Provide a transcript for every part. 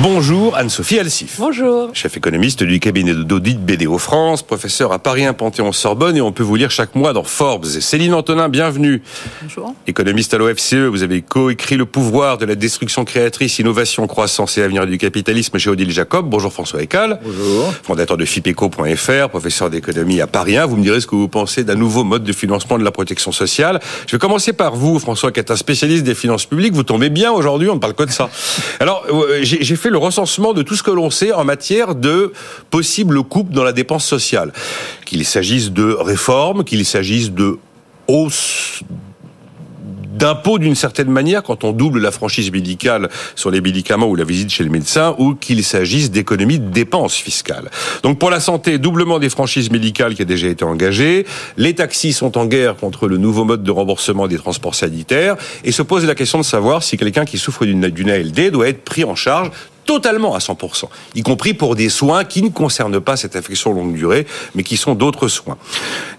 Bonjour Anne-Sophie Alsif. Bonjour. Chef économiste du cabinet d'audit BDO France, professeur à Paris 1 Panthéon-Sorbonne et on peut vous lire chaque mois dans Forbes. Céline Antonin, bienvenue. Bonjour. Économiste à l'OFCE, vous avez coécrit Le pouvoir de la destruction créatrice, innovation, croissance et avenir du capitalisme chez Odile Jacob. Bonjour François Ecal. Bonjour. Fondateur de FIPECO.fr, professeur d'économie à Paris 1. Vous me direz ce que vous pensez d'un nouveau mode de financement de la protection sociale. Je vais commencer par vous, François, qui êtes un spécialiste des finances publiques. Vous tombez bien aujourd'hui, on ne parle que de ça. Alors, euh, j'ai fait le recensement de tout ce que l'on sait en matière de possibles coupes dans la dépense sociale. Qu'il s'agisse de réformes, qu'il s'agisse de d'impôts d'une certaine manière quand on double la franchise médicale sur les médicaments ou la visite chez le médecin ou qu'il s'agisse d'économies de dépenses fiscales. Donc pour la santé, doublement des franchises médicales qui a déjà été engagé. Les taxis sont en guerre contre le nouveau mode de remboursement des transports sanitaires et se pose la question de savoir si quelqu'un qui souffre d'une ALD doit être pris en charge totalement à 100%, y compris pour des soins qui ne concernent pas cette infection longue durée, mais qui sont d'autres soins.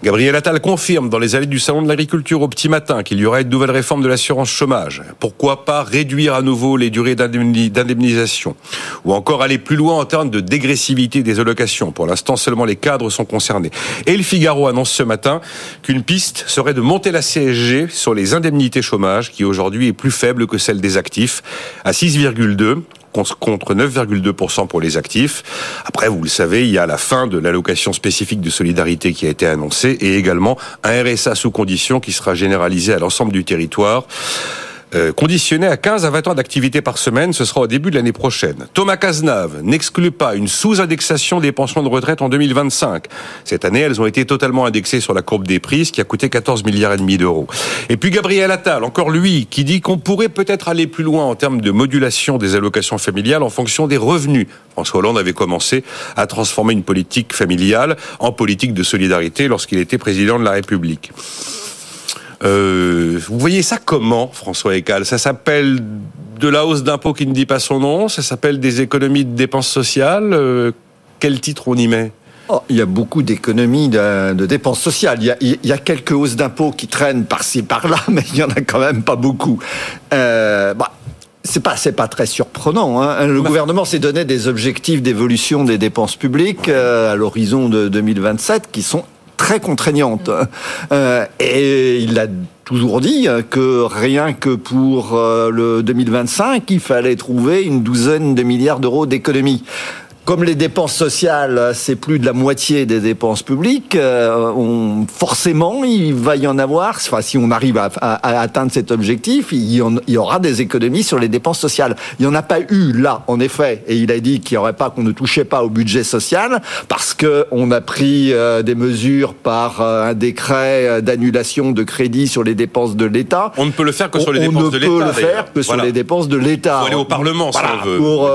Gabriel Attal confirme dans les allées du Salon de l'Agriculture au petit matin qu'il y aura une nouvelle réforme de l'assurance chômage. Pourquoi pas réduire à nouveau les durées d'indemnisation? Ou encore aller plus loin en termes de dégressivité des allocations? Pour l'instant, seulement les cadres sont concernés. Et le Figaro annonce ce matin qu'une piste serait de monter la CSG sur les indemnités chômage, qui aujourd'hui est plus faible que celle des actifs, à 6,2 contre 9,2% pour les actifs. Après, vous le savez, il y a la fin de l'allocation spécifique de solidarité qui a été annoncée et également un RSA sous condition qui sera généralisé à l'ensemble du territoire. Euh, conditionné à 15 à 20 ans d'activité par semaine. Ce sera au début de l'année prochaine. Thomas Cazenave n'exclut pas une sous-indexation des pensions de retraite en 2025. Cette année, elles ont été totalement indexées sur la courbe des prix, ce qui a coûté 14 milliards et demi d'euros. Et puis Gabriel Attal, encore lui, qui dit qu'on pourrait peut-être aller plus loin en termes de modulation des allocations familiales en fonction des revenus. François Hollande avait commencé à transformer une politique familiale en politique de solidarité lorsqu'il était président de la République. Euh, vous voyez ça comment, François Ecal Ça s'appelle de la hausse d'impôts qui ne dit pas son nom Ça s'appelle des économies de dépenses sociales euh, Quel titre on y met? Oh, il y a beaucoup d'économies de, dépenses sociales. Il y, a, quelques hausses d'impôts qui traînent par-ci par-là, mais il y en a quand même pas beaucoup. Euh, bah, c'est pas c'est pas très surprenant. Hein. Le bah. gouvernement s'est donné des objectifs d'évolution des dépenses publiques à l'horizon de 2027 qui sont très contraignante. Euh, et il a toujours dit que rien que pour euh, le 2025, il fallait trouver une douzaine de milliards d'euros d'économies comme les dépenses sociales, c'est plus de la moitié des dépenses publiques, euh, on, forcément, il va y en avoir, enfin, si on arrive à, atteindre cet objectif, il y, il y, aura des économies sur les dépenses sociales. Il n'y en a pas eu là, en effet, et il a dit qu'il n'y aurait pas, qu'on ne touchait pas au budget social, parce qu'on a pris euh, des mesures par euh, un décret d'annulation de crédit sur les dépenses de l'État. On ne peut le faire que sur les dépenses de l'État. On ne peut le faire que sur les dépenses de l'État. Pour aller au Parlement, si on veut. Pour,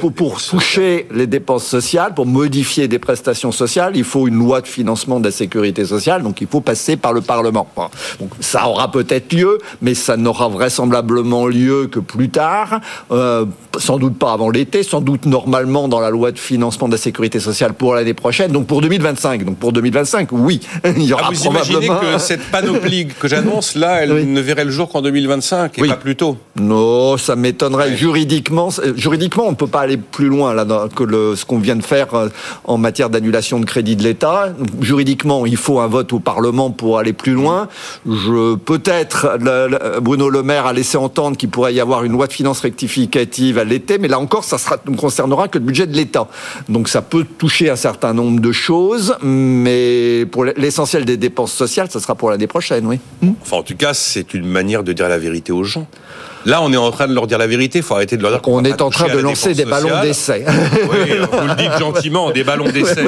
pour, pour toucher les dépenses dépenses sociales, pour modifier des prestations sociales, il faut une loi de financement de la sécurité sociale, donc il faut passer par le Parlement. Donc ça aura peut-être lieu, mais ça n'aura vraisemblablement lieu que plus tard, euh, sans doute pas avant l'été, sans doute normalement dans la loi de financement de la sécurité sociale pour l'année prochaine, donc pour 2025. Donc pour 2025, oui, il y aura ah, vous imaginez que cette panoplie que j'annonce là, elle ne verrait le jour qu'en 2025 et pas plus tôt Non, ça m'étonnerait. Juridiquement, juridiquement, on ne peut pas aller plus loin là que le ce qu'on vient de faire euh, en matière d'annulation de crédit de l'État. Juridiquement, il faut un vote au Parlement pour aller plus loin. Je peut-être Bruno Le Maire a laissé entendre qu'il pourrait y avoir une loi de finances rectificative à l'été, mais là encore, ça sera, ne concernera que le budget de l'État. Donc ça peut toucher un certain nombre de choses, mais pour l'essentiel des dépenses sociales, ça sera pour l'année prochaine, oui. Enfin, en tout cas, c'est une manière de dire la vérité aux gens. Là, on est en train de leur dire la vérité. Il faut arrêter de leur dire qu'on On est en train de lancer des ballons d'essai. Oui, vous le dites gentiment, des ballons d'essai.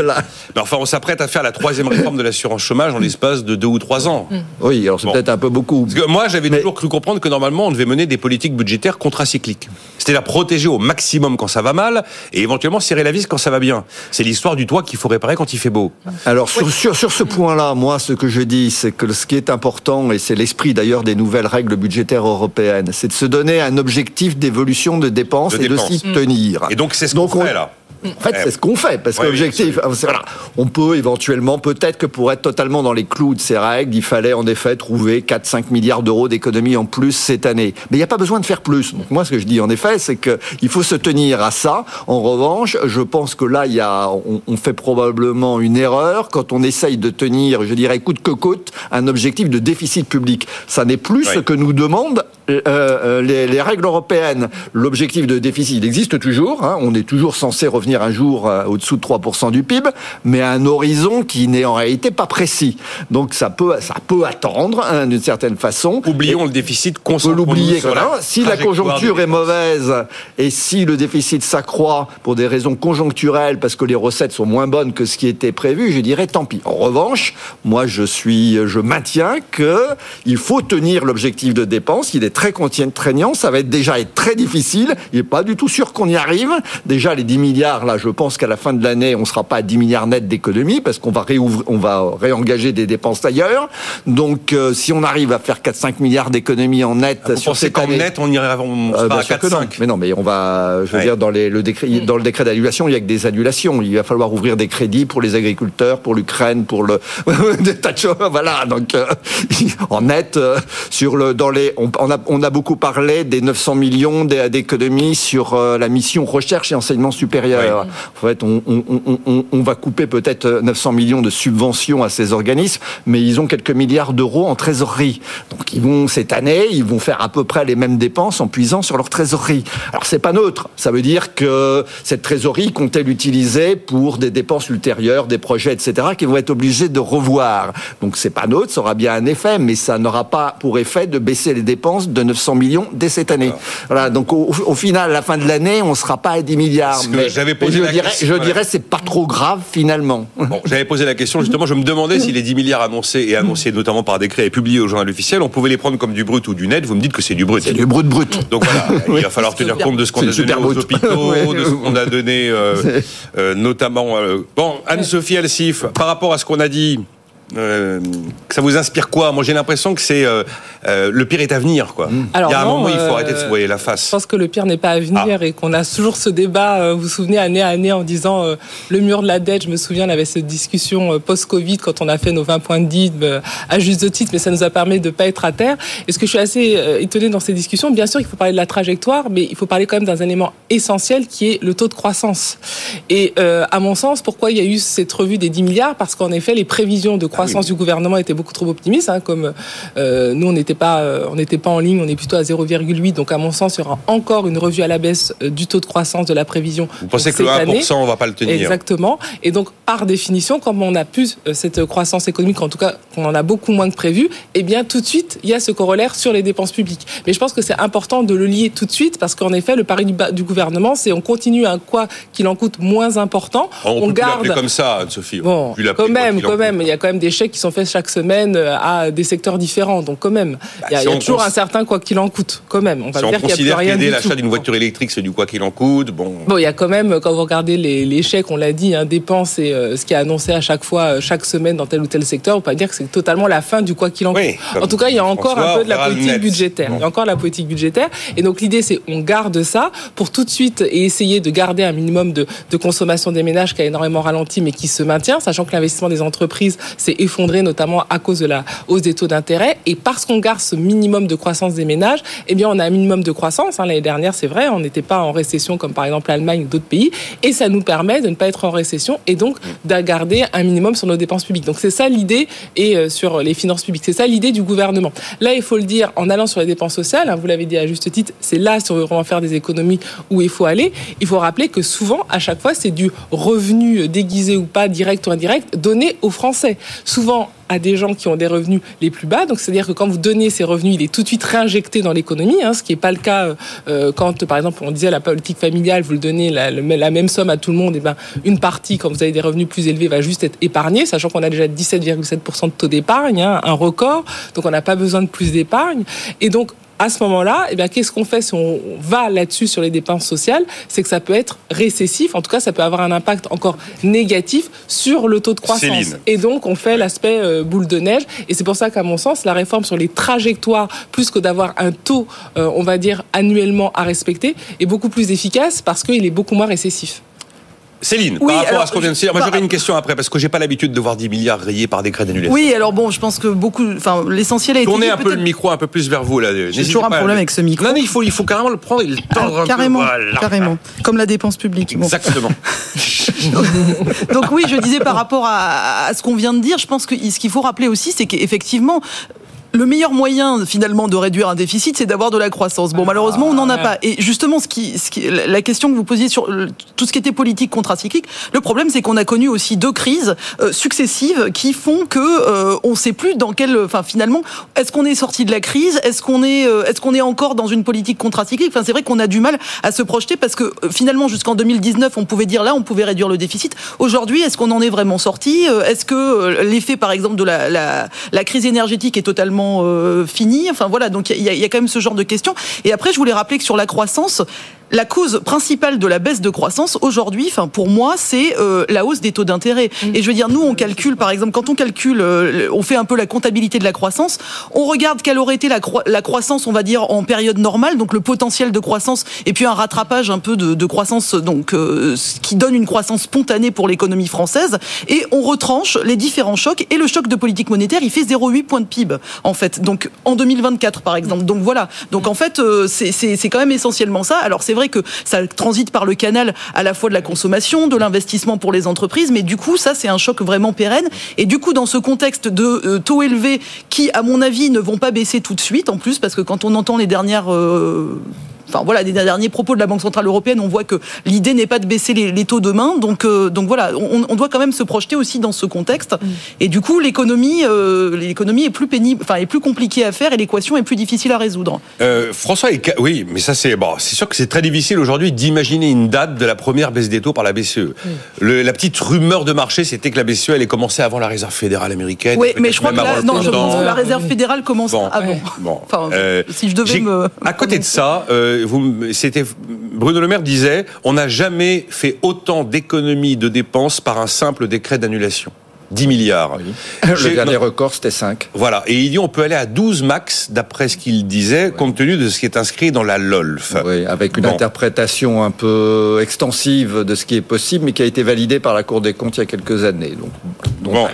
Mais enfin, on s'apprête à faire la troisième réforme de l'assurance chômage en l'espace de deux ou trois ans. Mm. Oui, alors c'est peut-être un peu beaucoup. moi, j'avais toujours cru comprendre que normalement, on devait mener des politiques budgétaires contracycliques. C'est-à-dire protéger au maximum quand ça va mal et éventuellement serrer la vis quand ça va bien. C'est l'histoire du toit qu'il faut réparer quand il fait beau. Alors, sur, sur, sur ce point-là, moi, ce que je dis, c'est que ce qui est important, et c'est l'esprit d'ailleurs des nouvelles règles budgétaires européennes, c'est de se donner un objectif d'évolution de dépenses et de s'y tenir. Et donc c'est ce qu'on fait là. En fait, c'est ce qu'on fait, parce que l'objectif, voilà, on peut éventuellement, peut-être que pour être totalement dans les clous de ces règles, il fallait en effet trouver 4-5 milliards d'euros d'économies en plus cette année. Mais il n'y a pas besoin de faire plus. Donc moi, ce que je dis en effet, c'est qu'il faut se tenir à ça. En revanche, je pense que là, il y a, on, fait probablement une erreur quand on essaye de tenir, je dirais, coûte que coûte, un objectif de déficit public. Ça n'est plus ce que nous demandent euh, euh, les, règles européennes. L'objectif de déficit, il existe toujours. Hein. On est toujours censé revenir un jour euh, au-dessous de 3% du PIB, mais à un horizon qui n'est en réalité pas précis. Donc ça peut, ça peut attendre hein, d'une certaine façon. Oublions le déficit, on peut l'oublier. Si la conjoncture est mauvaise et si le déficit s'accroît pour des raisons conjoncturelles parce que les recettes sont moins bonnes que ce qui était prévu, je dirais tant pis. En revanche, moi je suis, je maintiens que il faut tenir l'objectif de dépense. Il est très contraignant, ça va être déjà être très difficile. Il n'est pas du tout sûr qu'on y arrive. Déjà les 10 milliards là, je pense qu'à la fin de l'année, on ne sera pas à 10 milliards net d'économies parce qu'on va réouvrir, on va réengager des dépenses ailleurs. Donc euh, si on arrive à faire 4-5 milliards d'économies en net ah, sur cette année, net, on ira on euh, à 4-5. Mais non, mais on va, je veux dire, dans les, le décret, dans le décret d'annulation, il y a que des annulations. Il va falloir ouvrir des crédits pour les agriculteurs, pour l'Ukraine, pour le des tas de choses. Voilà. Donc euh, en net sur le dans les, on, on a on a beaucoup parlé des 900 millions d'économies sur euh, la mission recherche et enseignement supérieur. En fait, on, va couper peut-être 900 millions de subventions à ces organismes, mais ils ont quelques milliards d'euros en trésorerie. Donc, ils vont cette année, ils vont faire à peu près les mêmes dépenses en puisant sur leur trésorerie. Alors, c'est pas neutre. Ça veut dire que cette trésorerie comptait l'utiliser pour des dépenses ultérieures, des projets, etc., qu'ils vont être obligés de revoir. Donc, c'est pas neutre. Ça aura bien un effet, mais ça n'aura pas pour effet de baisser les dépenses de 900 millions dès cette année. Voilà, donc au, final, à la fin de l'année, on ne sera pas à 10 milliards. Mais j'avais posé je, dirais, je dirais, c'est pas trop grave finalement. Bon, j'avais posé la question justement, je me demandais si les 10 milliards annoncés et annoncés notamment par décret et publiés au journal officiel, on pouvait les prendre comme du brut ou du net. Vous me dites que c'est du brut. C'est du brut brut. Donc voilà, il va falloir tenir compte de ce qu'on a donné aux hôpitaux, de ce qu'on a donné euh, euh, notamment. Euh, bon, Anne-Sophie Alsif, par rapport à ce qu'on a dit euh, ça vous inspire quoi? Moi, j'ai l'impression que c'est euh, euh, le pire est à venir, quoi. Mm. Alors, il y a un moment, il faut arrêter de se voyer la face. Je pense que le pire n'est pas à venir ah. et qu'on a toujours ce débat. vous vous souvenez année à année en disant le mur de la dette. Je me souviens, on avait cette discussion post-Covid quand on a fait nos 20 points de DID à juste titre, mais ça nous a permis de ne pas être à terre. Et ce que je suis assez étonné dans ces discussions, bien sûr, il faut parler de la trajectoire, mais il faut parler quand même d'un élément essentiel qui est le taux de croissance. Et à mon sens, pourquoi il y a eu cette revue des 10 milliards? Parce qu'en effet, les prévisions de croissance croissance du gouvernement était beaucoup trop optimiste. Hein, comme euh, nous, on n'était pas, euh, on n'était pas en ligne, on est plutôt à 0,8. Donc, à mon sens, il y aura encore une revue à la baisse euh, du taux de croissance de la prévision. Vous pensez que le 1%, on va pas le tenir Exactement. Et donc, par définition, comme on a plus cette croissance économique, en tout cas, qu'on en a beaucoup moins que prévu, eh bien, tout de suite, il y a ce corollaire sur les dépenses publiques. Mais je pense que c'est important de le lier tout de suite parce qu'en effet, le pari du, gouvernement, c'est on continue un quoi qu'il en coûte moins important. On, on garde comme ça, Sophie. Bon, quand même, quand même, il y a quand même des chèques qui sont faits chaque semaine euh, à des secteurs différents. Donc quand même, bah, il y a, toujours un certain quoi qu'il en coûte. Quand même, on va dire qu'il n'y a plus rien l'achat d'une voiture électrique, c'est du quoi qu'il en coûte. Bon. Bon, il y a quand même, quand vous regardez les, chèques, on l'a dit, hein, dépenses et euh, ce qui est annoncé à chaque fois, euh, chaque semaine dans tel ou tel secteur, on peut pas dire que c'est totalement la fin du quoi qu'il en coûte. en tout cas, il y a encore un peu de la politique budgétaire. Il y a encore la politique budgétaire. Et donc l'idée, c'est on garde ça pour tout de suite et essayer de garder un minimum de, de consommation des ménages qui a énormément ralenti, mais qui se maintient, sachant que l'investissement des entreprises s'est effondré notamment à cause de la hausse des taux d'intérêt. Et parce qu'on garde ce minimum de croissance des ménages, eh bien, on a un minimum de croissance. Hein. L'année dernière, c'est vrai, on n'était pas en récession comme par exemple l'Allemagne ou d'autres pays. Et ça nous permet de ne pas être en récession et donc de garder un minimum sur nos dépenses publiques. Donc c'est ça l'idée et euh, sur les finances publiques. C'est ça l'idée du gouvernement. Là, il faut le dire, en allant sur les dépenses sociales, hein, vous l'avez dit à juste titre, c'est là sur on va faire des économies où il faut aller. Il faut rappeler que souvent, à chaque fois, c'est du revenu déguisé ou pas, direct ou indirect, donné aux Français. Souvent, à des gens qui ont des revenus les plus bas. Donc, c'est-à-dire que quand vous donnez ces revenus, il est tout de suite réinjecté dans l'économie, hein, ce qui n'est pas le cas euh, quand, par exemple, on disait la politique familiale, vous le donnez la, même somme à tout le monde, et ben une partie, quand vous avez des revenus plus élevés, va juste être épargnée, sachant qu'on a déjà 17,7% de taux d'épargne, hein, un record, donc on n'a pas besoin de plus d'épargne. Et donc, à ce moment-là, eh bien, qu'est-ce qu'on fait si on va là-dessus sur les dépenses sociales? C'est que ça peut être récessif, en tout cas, ça peut avoir un impact encore négatif sur le taux de croissance. Et donc, on fait l'aspect euh, boule de neige. Et c'est pour ça qu'à mon sens, la réforme sur les trajectoires, plus que d'avoir un taux, euh, on va dire, annuellement à respecter, est beaucoup plus efficace parce qu'il est beaucoup moins récessif. Céline, par rapport à ce qu'on vient de dire, moi j'aurais une question après parce que j'ai pas l'habitude de voir 10 milliards rayés par décret d'annulation. Oui, alors bon, je pense que beaucoup, enfin l'essentiel été. Tournez un peu le micro un peu plus vers vous là. J'ai toujours un problème avec ce micro. Non, non, il faut, il faut carrément le prendre et le tendre ah, un carrément, peu. Carrément, comme la dépense publique. Exactement. Donc oui, je disais par rapport à, à ce qu'on vient de dire, je pense que ce qu'il faut rappeler aussi, c'est qu'effectivement, le meilleur moyen finalement de réduire un déficit, c'est d'avoir de la croissance. Bon, malheureusement, on n'en a pas. Et justement, ce qui, ce qui, la question que vous posiez sur tout ce qui était politique contracyclique, le problème, c'est qu'on a connu aussi deux crises euh, successives qui font que euh, on ne sait plus dans quel, enfin finalement, est-ce qu'on est sorti de la crise, est-ce qu'on est, euh, est-ce qu'on est encore dans une politique contracyclique Enfin, c'est vrai qu'on a du mal à se projeter parce que finalement, jusqu'en 2019, on pouvait dire là, on pouvait réduire le déficit. Aujourd'hui, est-ce qu'on en est vraiment sorti? Est-ce que l'effet, par exemple, de la, la, la crise énergétique est totalement euh, fini. Enfin voilà, donc il y, y, a quand même ce genre de questions. Et après, je voulais rappeler que sur la croissance, la cause principale de la baisse de croissance aujourd'hui, enfin pour moi, c'est euh, la hausse des taux d'intérêt. Mm. Et je veux dire, nous, on calcule, par exemple, quand on calcule, euh, on fait un peu la comptabilité de la croissance, on regarde quelle aurait été la, la, croissance, on va dire, en période normale, donc le potentiel de croissance, et puis un rattrapage un peu de, de croissance, donc euh, ce qui donne une croissance spontanée pour l'économie française, et on retranche les différents chocs. Et le choc de politique monétaire, il fait 0,8 points de PIB, en fait. Donc en 2024, par exemple. Donc voilà. Donc en fait, c'est quand même essentiellement ça. Alors c'est vrai que ça transite par le canal à la fois de la consommation, de l'investissement pour les entreprises, mais du coup, ça, c'est un choc vraiment pérenne. Et du coup, dans ce contexte de euh, taux élevés qui, à mon avis, ne vont pas baisser tout de suite, en plus, parce que quand on entend les dernières euh, enfin voilà, des derniers propos de la Banque centrale européenne, on voit que l'idée n'est pas de baisser les, taux demain. Donc, euh, donc voilà, on, doit quand même se projeter aussi dans ce contexte. Mm. Et du coup, l'économie, euh, l'économie est plus pénible, enfin est plus compliquée à faire et l'équation est plus difficile à résoudre. Euh, François, oui, mais ça c'est bon, c'est sûr que c'est très difficile aujourd'hui d'imaginer une date de la première baisse des taux par la BCE. Mm. la petite rumeur de marché, c'était que la BCE allait commencer avant la Réserve fédérale américaine. Oui, mais je crois que la, non, je pense que la Réserve fédérale commence avant. Bon, enfin, si je devais me. À côté de ça c'était Bruno Le Maire disait, on n'a jamais fait autant d'économies de dépenses par un simple décret d'annulation. 10 milliards. Le dernier record, c'était 5. Voilà. Et il dit on peut aller à 12 max, d'après ce qu'il disait, compte tenu de ce qui est inscrit dans la LOLF. Oui, avec une interprétation un peu extensive de ce qui est possible, mais qui a été validée par la Cour des comptes il y a quelques années. Donc, bon.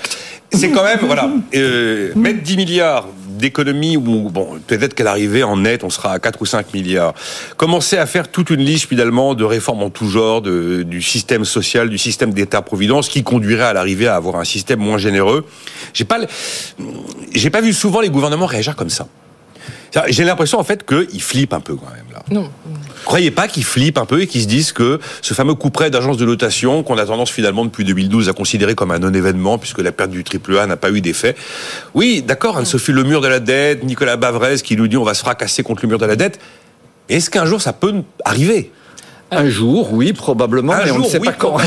C'est quand même, voilà, euh, mettre 10 milliards d'économie où, bon, peut-être qu'à l'arrivée, en net, on sera à 4 ou 5 milliards. Commencer à faire toute une liste, finalement, de réformes en tout genre, du système social, du système d'État-providence, qui conduirait à l'arrivée à avoir un système moins généreux. J'ai pas, j'ai pas vu souvent les gouvernements réagir comme ça. J'ai l'impression, en fait, qu'ils flippent un peu, quand même, là. Non croyez pas qu'ils flippent un peu et qu'ils se disent que ce fameux coup près d'agence de notation qu'on a tendance finalement depuis 2012 à considérer comme un non-événement puisque la perte du triple A n'a pas eu d'effet. Oui, d'accord, Anne-Sophie le mur de la dette, Nicolas Bavrez qui nous dit on va se fracasser contre le mur de la dette. Est-ce qu'un jour ça peut arriver? Un jour, oui, probablement, mais on ne sait pas quand.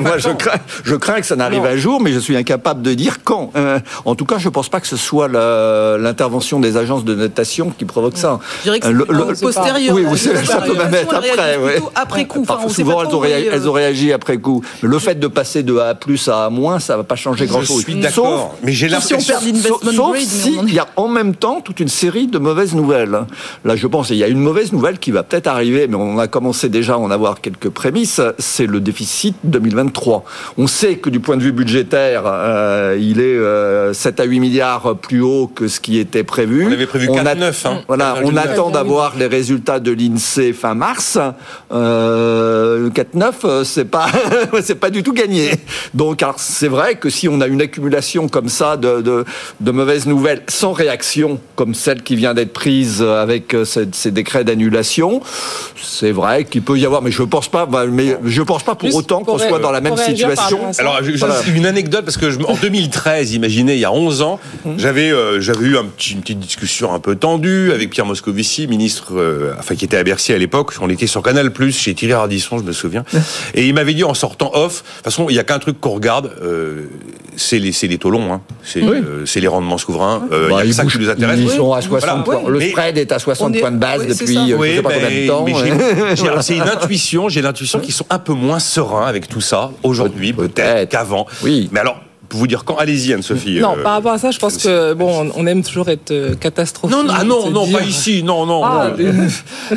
Moi, je crains, je crains que ça n'arrive un jour, mais je suis incapable de dire quand. Euh, en tout cas, je ne pense pas que ce soit l'intervention des agences de notation qui provoque ça. Je dirais que c'est le, postérieur. Oui, ça peut même être après. Après coup. Enfin, souvent, elles ont, réagi, elles ont, réagi, après coup. Mais le fait de passer de A plus à A moins, ça ne va pas changer grand-chose. Je suis d'accord, mais j'ai l'impression... Sauf s'il y a en même temps toute une série de mauvaises nouvelles. Là, je pense qu'il y a une mauvaise nouvelle qui va peut-être arriver, mais on a commencé déjà en avoir quelques prémices, c'est le déficit 2023. On sait que du point de vue budgétaire, euh, il est 7 euh, à 8 milliards plus haut que ce qui était prévu. On avait prévu 4 9, hein. Voilà, on attend d'avoir les résultats de l'INSEE fin mars. Euh, 4-9, euh, c'est pas, c'est pas du tout gagné. Donc, c'est vrai que si on a une accumulation comme ça de, de, de mauvaises nouvelles sans réaction, comme celle qui vient d'être prise avec ces, ces décrets d'annulation, c'est vrai qu'il peut y avoir mais je pense pas, bah, mais je pense pas pour autant qu'on soit dans la même situation. Alors, une anecdote parce que en 2013, imaginez, il y a 11 ans, mhm. j'avais euh, j'avais eu un petit, une petite discussion un peu tendue avec Pierre Moscovici, ministre, euh, enfin qui était à Bercy à l'époque. On était sur Canal Plus chez Thierry Ardisson, je me souviens, et il m'avait dit en sortant off, de toute façon, il y a qu'un truc qu'on regarde, euh, c'est les c'est les taux longs, hein. c'est les rendements souverains. il y a bah, ça qui nous intéresse. Ils sont à 60 Le spread est à 60 points de base depuis je sais pas combien de temps. C'est une j'ai l'intuition qu'ils sont un peu moins sereins avec tout ça aujourd'hui, peut-être qu'avant. Oui. Mais alors, vous dire quand Allez-y, Anne-Sophie. Non, par rapport à ça, je pense que bon, on aime toujours être catastrophique. Non, ah non, non, pas ici. Non, non. Ah,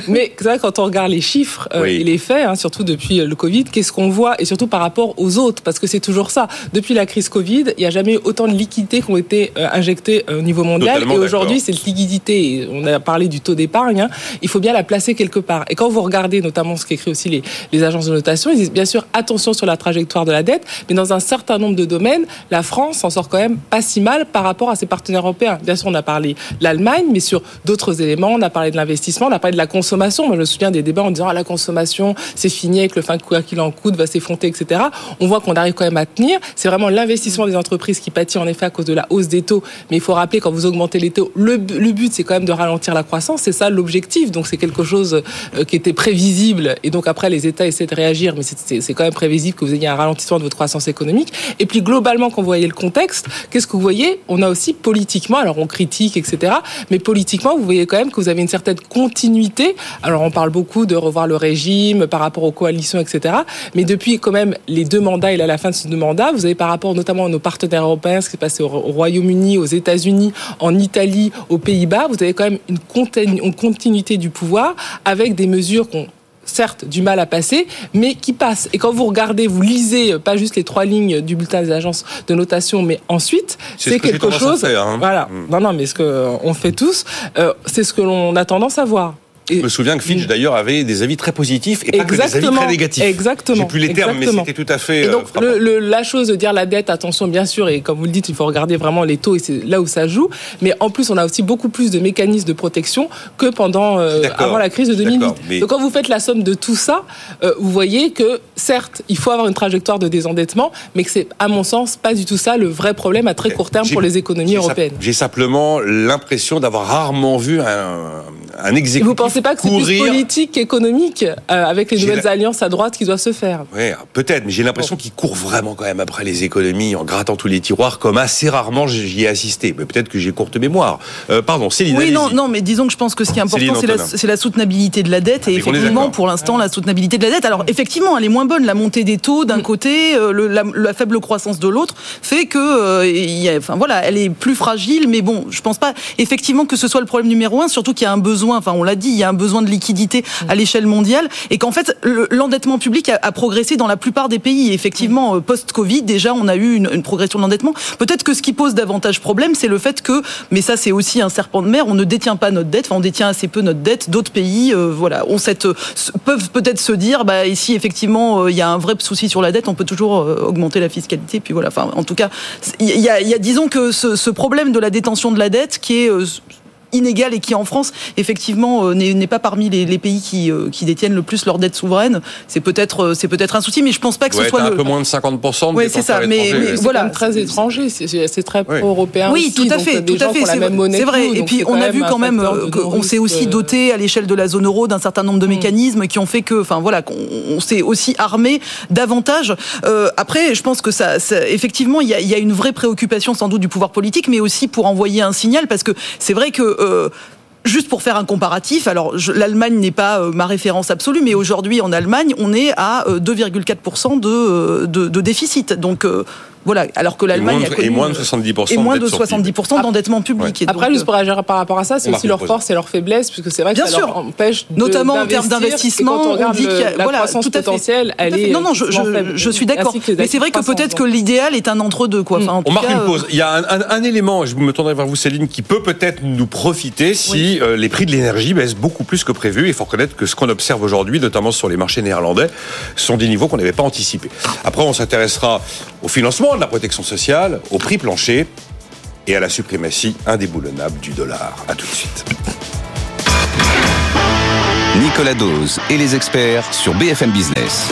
mais c'est vrai quand on regarde les chiffres et les faits, hein, surtout depuis le Covid, qu'est-ce qu'on voit? Et surtout par rapport aux autres, parce que c'est toujours ça. Depuis la crise Covid, il n'y a jamais eu autant de liquidités qui ont été injectées au niveau mondial. et aujourd'hui, cette liquidité, on a parlé du taux d'épargne, hein, il faut bien la placer quelque part. Et quand vous regardez notamment ce qu'écrit aussi les, les agences de notation, ils disent bien sûr attention sur la trajectoire de la dette, mais dans un certain nombre de domaines, la France s'en sort quand même pas si mal par rapport à ses partenaires européens. Bien sûr, on a parlé de l'Allemagne, mais sur d'autres éléments, on a parlé de l'investissement, on a parlé de la consommation. Moi, je me souviens des débats en disant ah, la consommation, c'est fini avec le fin quoi qu'il en coûte, va s'effondrer, etc. On voit qu'on arrive quand même à tenir. C'est vraiment l'investissement des entreprises qui pâtit en effet à cause de la hausse des taux. Mais il faut rappeler quand vous augmentez les taux, le, le but c'est quand même de ralentir la croissance. C'est ça l'objectif. Donc c'est quelque chose euh, qui était prévisible. Et donc après les États essaient de réagir, mais c'est quand même prévisible que vous ayez un ralentissement de votre croissance économique. Et puis globalement, quand vous voyez le contexte, qu'est-ce que vous voyez? On a aussi politiquement, alors on critique, etc. Mais politiquement, vous voyez quand même que vous avez une certaine continuité. Alors on parle beaucoup de revoir le régime par rapport aux coalitions, etc. Mais depuis quand même les deux mandats et à la fin de ce deux mandats, vous avez par rapport notamment à nos partenaires européens, ce qui s'est passé au Royaume-Uni, aux États-Unis, en Italie, aux Pays-Bas, vous avez quand même une, continuité du pouvoir avec des mesures qu'on certes du mal à passer, mais qui passent. Et quand vous regardez, vous lisez pas juste les trois lignes du bulletin des agences de notation, mais ensuite, c'est quelque chose. hein. Voilà. Mm. Non, non, mais ce qu'on fait tous, euh, c'est ce que l'on a tendance à voir. Je me souviens que Fitch, d'ailleurs, avait des avis très positifs et pas que des avis très négatifs. Exactement. J'ai plus les termes, mais c'était tout à fait. Et donc, euh, le, la chose de dire la dette, attention, bien sûr, et comme vous le dites, il faut regarder vraiment les taux et c'est là où ça joue. Mais en plus, on a aussi beaucoup plus de mécanismes de protection que pendant euh, avant la crise de 2008. Donc, quand vous faites la somme de tout ça, euh, vous voyez que certes, il faut avoir une trajectoire de désendettement, mais que c'est, à mon sens, pas du tout ça le vrai problème à très court terme pour les économies européennes. J'ai simplement l'impression d'avoir rarement vu un, un exécutif c'est pas que c'est plus politique qu'économique euh, avec les nouvelles alliances à droite qui doivent se faire. Oui, peut-être, mais j'ai l'impression qu'il court vraiment quand même après les économies en grattant tous les tiroirs, comme assez rarement j'y ai assisté. Mais peut-être que j'ai courte mémoire. Euh, pardon, Céline. Oui, non, non, mais disons que je pense que ce qui est important, c'est la, soutenabilité de la dette. et effectivement, pour l'instant, la soutenabilité de la dette. Alors, effectivement, elle est moins bonne. La montée des taux d'un mm. côté, euh, la, faible croissance de l'autre, fait que, enfin voilà, elle est plus fragile. Mais bon, je pense pas effectivement que ce soit le problème numéro un. Surtout qu'il y a un besoin. Enfin, on l'a dit, il y a un besoin de liquidité à l'échelle mondiale et qu'en fait l'endettement public a, progressé dans la plupart des pays. effectivement, euh, post-Covid, déjà, on a eu une, progression de l'endettement. Peut-être que ce qui pose davantage problème, c'est le fait que, mais ça c'est aussi un serpent de mer, on ne détient pas notre dette, enfin on détient assez peu notre dette. D'autres pays, euh, voilà, ont cette, peuvent peut-être se dire, bah ici effectivement euh, il y a un vrai souci sur la dette, on peut toujours augmenter la fiscalité. Puis voilà, enfin en tout cas, il y a, y a, disons que ce, ce problème de la détention de la dette qui est inégale et qui en France effectivement euh, n'est pas parmi les, pays qui, euh, qui, détiennent le plus leur dette souveraine. C'est peut-être euh, c'est peut-être un souci, mais je pense pas que ce soit un peu moins de 50 de Oui, c'est ça. Mais, voilà, très étranger, c'est très pro-européen. Oui, tout à fait, tout à fait. C'est vrai. et puis on a vu quand même qu'on s'est aussi doté à l'échelle de la zone euro d'un certain nombre de mm. mécanismes qui ont fait que, enfin voilà, qu'on s'est aussi armé davantage. après, je pense que ça, effectivement, il y a, y a une vraie préoccupation sans doute du pouvoir politique, mais aussi pour envoyer un signal, parce que c'est vrai que euh, juste pour faire un comparatif, alors l'Allemagne n'est pas euh, ma référence absolue, mais aujourd'hui en Allemagne, on est à 2,4% euh, de, de, déficit. Donc voilà, alors que l'Allemagne et moins de 70% et moins de 70% d'endettement public. Après, juste pour agir par rapport à ça, c'est aussi leur force et leur faiblesse, puisque c'est vrai que ça leur empêche de, notamment en termes d'investissement. On, dit que la voilà, croissance potentielle, elle est non non, je, je, suis d'accord. Mais c'est vrai que peut-être que l'idéal est un entre deux quoi. on marque une pause. Il y a un, élément, je me tournerai vers vous Céline, qui peut peut-être nous profiter si euh, les prix de l'énergie baissent beaucoup plus que prévu. Il faut reconnaître que ce qu'on observe aujourd'hui, notamment sur les marchés néerlandais, sont des niveaux qu'on n'avait pas anticipés. Après, on s'intéressera au financement de la protection sociale, au prix plancher et à la suprématie indéboulonnable du dollar. A tout de suite. Nicolas Dose et les experts sur BFM Business.